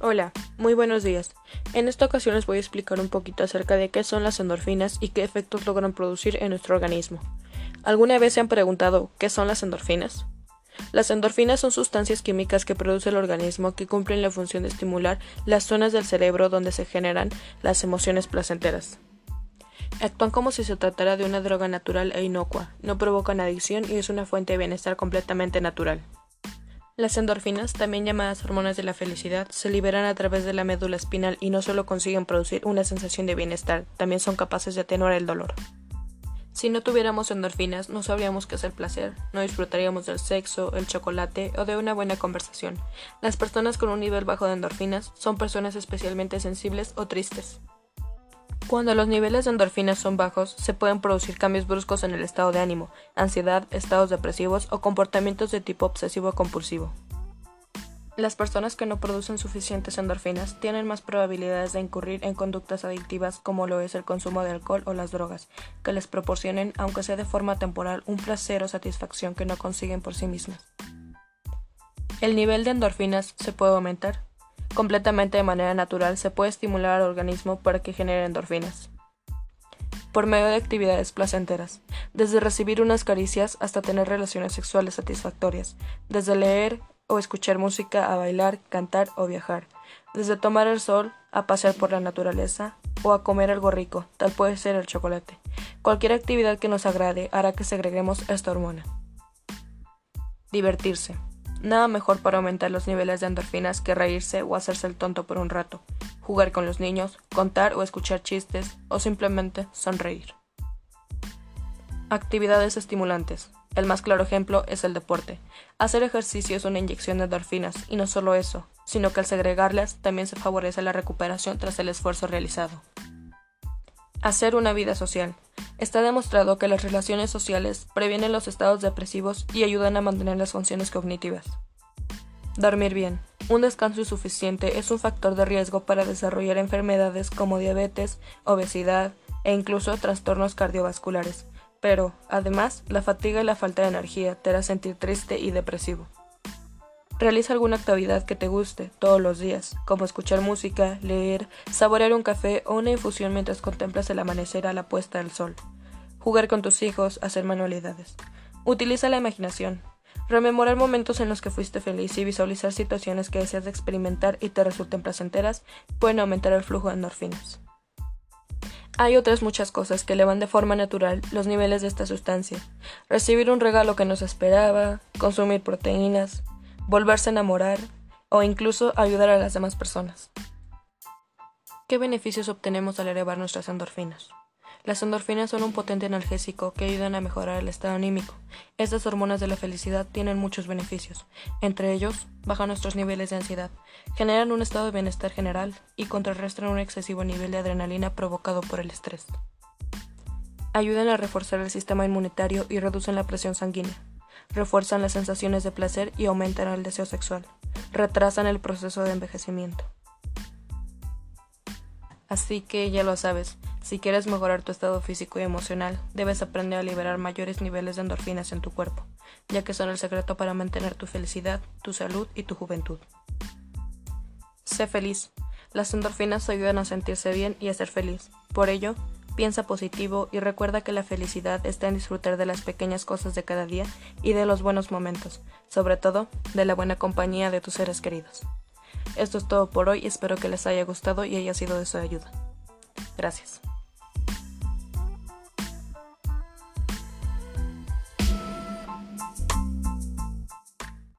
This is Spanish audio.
Hola, muy buenos días. En esta ocasión les voy a explicar un poquito acerca de qué son las endorfinas y qué efectos logran producir en nuestro organismo. ¿Alguna vez se han preguntado qué son las endorfinas? Las endorfinas son sustancias químicas que produce el organismo que cumplen la función de estimular las zonas del cerebro donde se generan las emociones placenteras. Actúan como si se tratara de una droga natural e inocua, no provocan adicción y es una fuente de bienestar completamente natural. Las endorfinas, también llamadas hormonas de la felicidad, se liberan a través de la médula espinal y no solo consiguen producir una sensación de bienestar, también son capaces de atenuar el dolor. Si no tuviéramos endorfinas, no sabríamos qué es el placer, no disfrutaríamos del sexo, el chocolate o de una buena conversación. Las personas con un nivel bajo de endorfinas son personas especialmente sensibles o tristes. Cuando los niveles de endorfinas son bajos, se pueden producir cambios bruscos en el estado de ánimo, ansiedad, estados depresivos o comportamientos de tipo obsesivo-compulsivo. Las personas que no producen suficientes endorfinas tienen más probabilidades de incurrir en conductas adictivas como lo es el consumo de alcohol o las drogas, que les proporcionen, aunque sea de forma temporal, un placer o satisfacción que no consiguen por sí mismas. El nivel de endorfinas se puede aumentar, completamente de manera natural, se puede estimular al organismo para que genere endorfinas. Por medio de actividades placenteras, desde recibir unas caricias hasta tener relaciones sexuales satisfactorias, desde leer o escuchar música a bailar, cantar o viajar, desde tomar el sol a pasear por la naturaleza o a comer algo rico, tal puede ser el chocolate. Cualquier actividad que nos agrade hará que segreguemos esta hormona. Divertirse. Nada mejor para aumentar los niveles de endorfinas que reírse o hacerse el tonto por un rato, jugar con los niños, contar o escuchar chistes o simplemente sonreír. Actividades estimulantes. El más claro ejemplo es el deporte. Hacer ejercicio es una inyección de endorfinas y no solo eso, sino que al segregarlas también se favorece la recuperación tras el esfuerzo realizado. Hacer una vida social. Está demostrado que las relaciones sociales previenen los estados depresivos y ayudan a mantener las funciones cognitivas. Dormir bien. Un descanso insuficiente es un factor de riesgo para desarrollar enfermedades como diabetes, obesidad e incluso trastornos cardiovasculares. Pero, además, la fatiga y la falta de energía te hará sentir triste y depresivo. Realiza alguna actividad que te guste todos los días, como escuchar música, leer, saborear un café o una infusión mientras contemplas el amanecer a la puesta del sol. Jugar con tus hijos, hacer manualidades. Utiliza la imaginación. Rememorar momentos en los que fuiste feliz y visualizar situaciones que deseas experimentar y te resulten placenteras pueden aumentar el flujo de endorfinas. Hay otras muchas cosas que elevan de forma natural los niveles de esta sustancia. Recibir un regalo que no se esperaba, consumir proteínas, volverse a enamorar o incluso ayudar a las demás personas. ¿Qué beneficios obtenemos al elevar nuestras endorfinas? Las endorfinas son un potente analgésico que ayudan a mejorar el estado anímico. Estas hormonas de la felicidad tienen muchos beneficios. Entre ellos, bajan nuestros niveles de ansiedad, generan un estado de bienestar general y contrarrestan un excesivo nivel de adrenalina provocado por el estrés. Ayudan a reforzar el sistema inmunitario y reducen la presión sanguínea refuerzan las sensaciones de placer y aumentan el deseo sexual, retrasan el proceso de envejecimiento. Así que ya lo sabes, si quieres mejorar tu estado físico y emocional, debes aprender a liberar mayores niveles de endorfinas en tu cuerpo, ya que son el secreto para mantener tu felicidad, tu salud y tu juventud. Sé feliz. Las endorfinas ayudan a sentirse bien y a ser feliz. Por ello, Piensa positivo y recuerda que la felicidad está en disfrutar de las pequeñas cosas de cada día y de los buenos momentos, sobre todo de la buena compañía de tus seres queridos. Esto es todo por hoy, espero que les haya gustado y haya sido de su ayuda. Gracias.